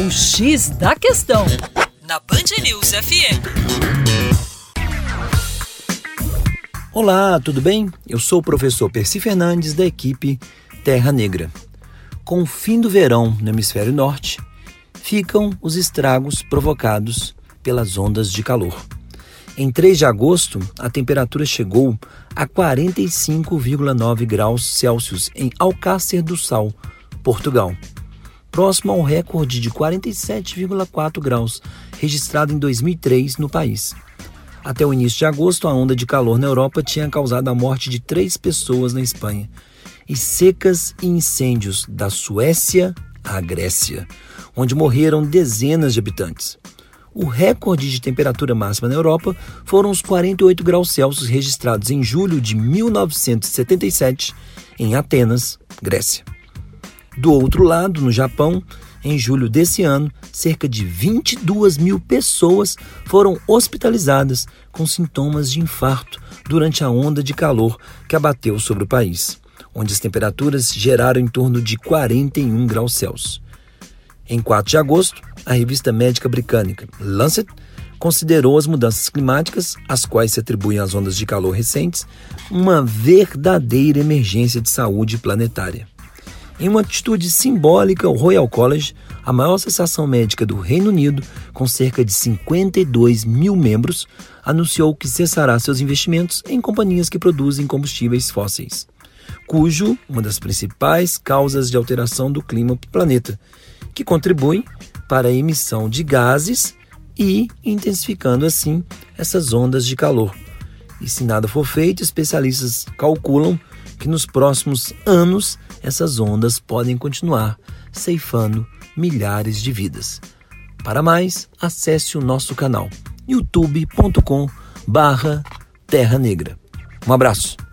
O X da Questão, na Band News FM. Olá, tudo bem? Eu sou o professor Percy Fernandes, da equipe Terra Negra. Com o fim do verão no hemisfério norte, ficam os estragos provocados pelas ondas de calor. Em 3 de agosto, a temperatura chegou a 45,9 graus Celsius em Alcácer do Sal, Portugal, próximo ao recorde de 47,4 graus registrado em 2003 no país. Até o início de agosto, a onda de calor na Europa tinha causado a morte de três pessoas na Espanha e secas e incêndios da Suécia à Grécia, onde morreram dezenas de habitantes. O recorde de temperatura máxima na Europa foram os 48 graus Celsius registrados em julho de 1977 em Atenas, Grécia. Do outro lado, no Japão, em julho desse ano, cerca de 22 mil pessoas foram hospitalizadas com sintomas de infarto durante a onda de calor que abateu sobre o país, onde as temperaturas geraram em torno de 41 graus Celsius. Em 4 de agosto, a revista médica britânica Lancet considerou as mudanças climáticas, às quais se atribuem as ondas de calor recentes, uma verdadeira emergência de saúde planetária. Em uma atitude simbólica, o Royal College, a maior associação médica do Reino Unido, com cerca de 52 mil membros, anunciou que cessará seus investimentos em companhias que produzem combustíveis fósseis, cujo uma das principais causas de alteração do clima do planeta que contribuem para a emissão de gases e intensificando assim essas ondas de calor. E se nada for feito, especialistas calculam que nos próximos anos essas ondas podem continuar ceifando milhares de vidas. Para mais, acesse o nosso canal youtube.com/terra negra. Um abraço.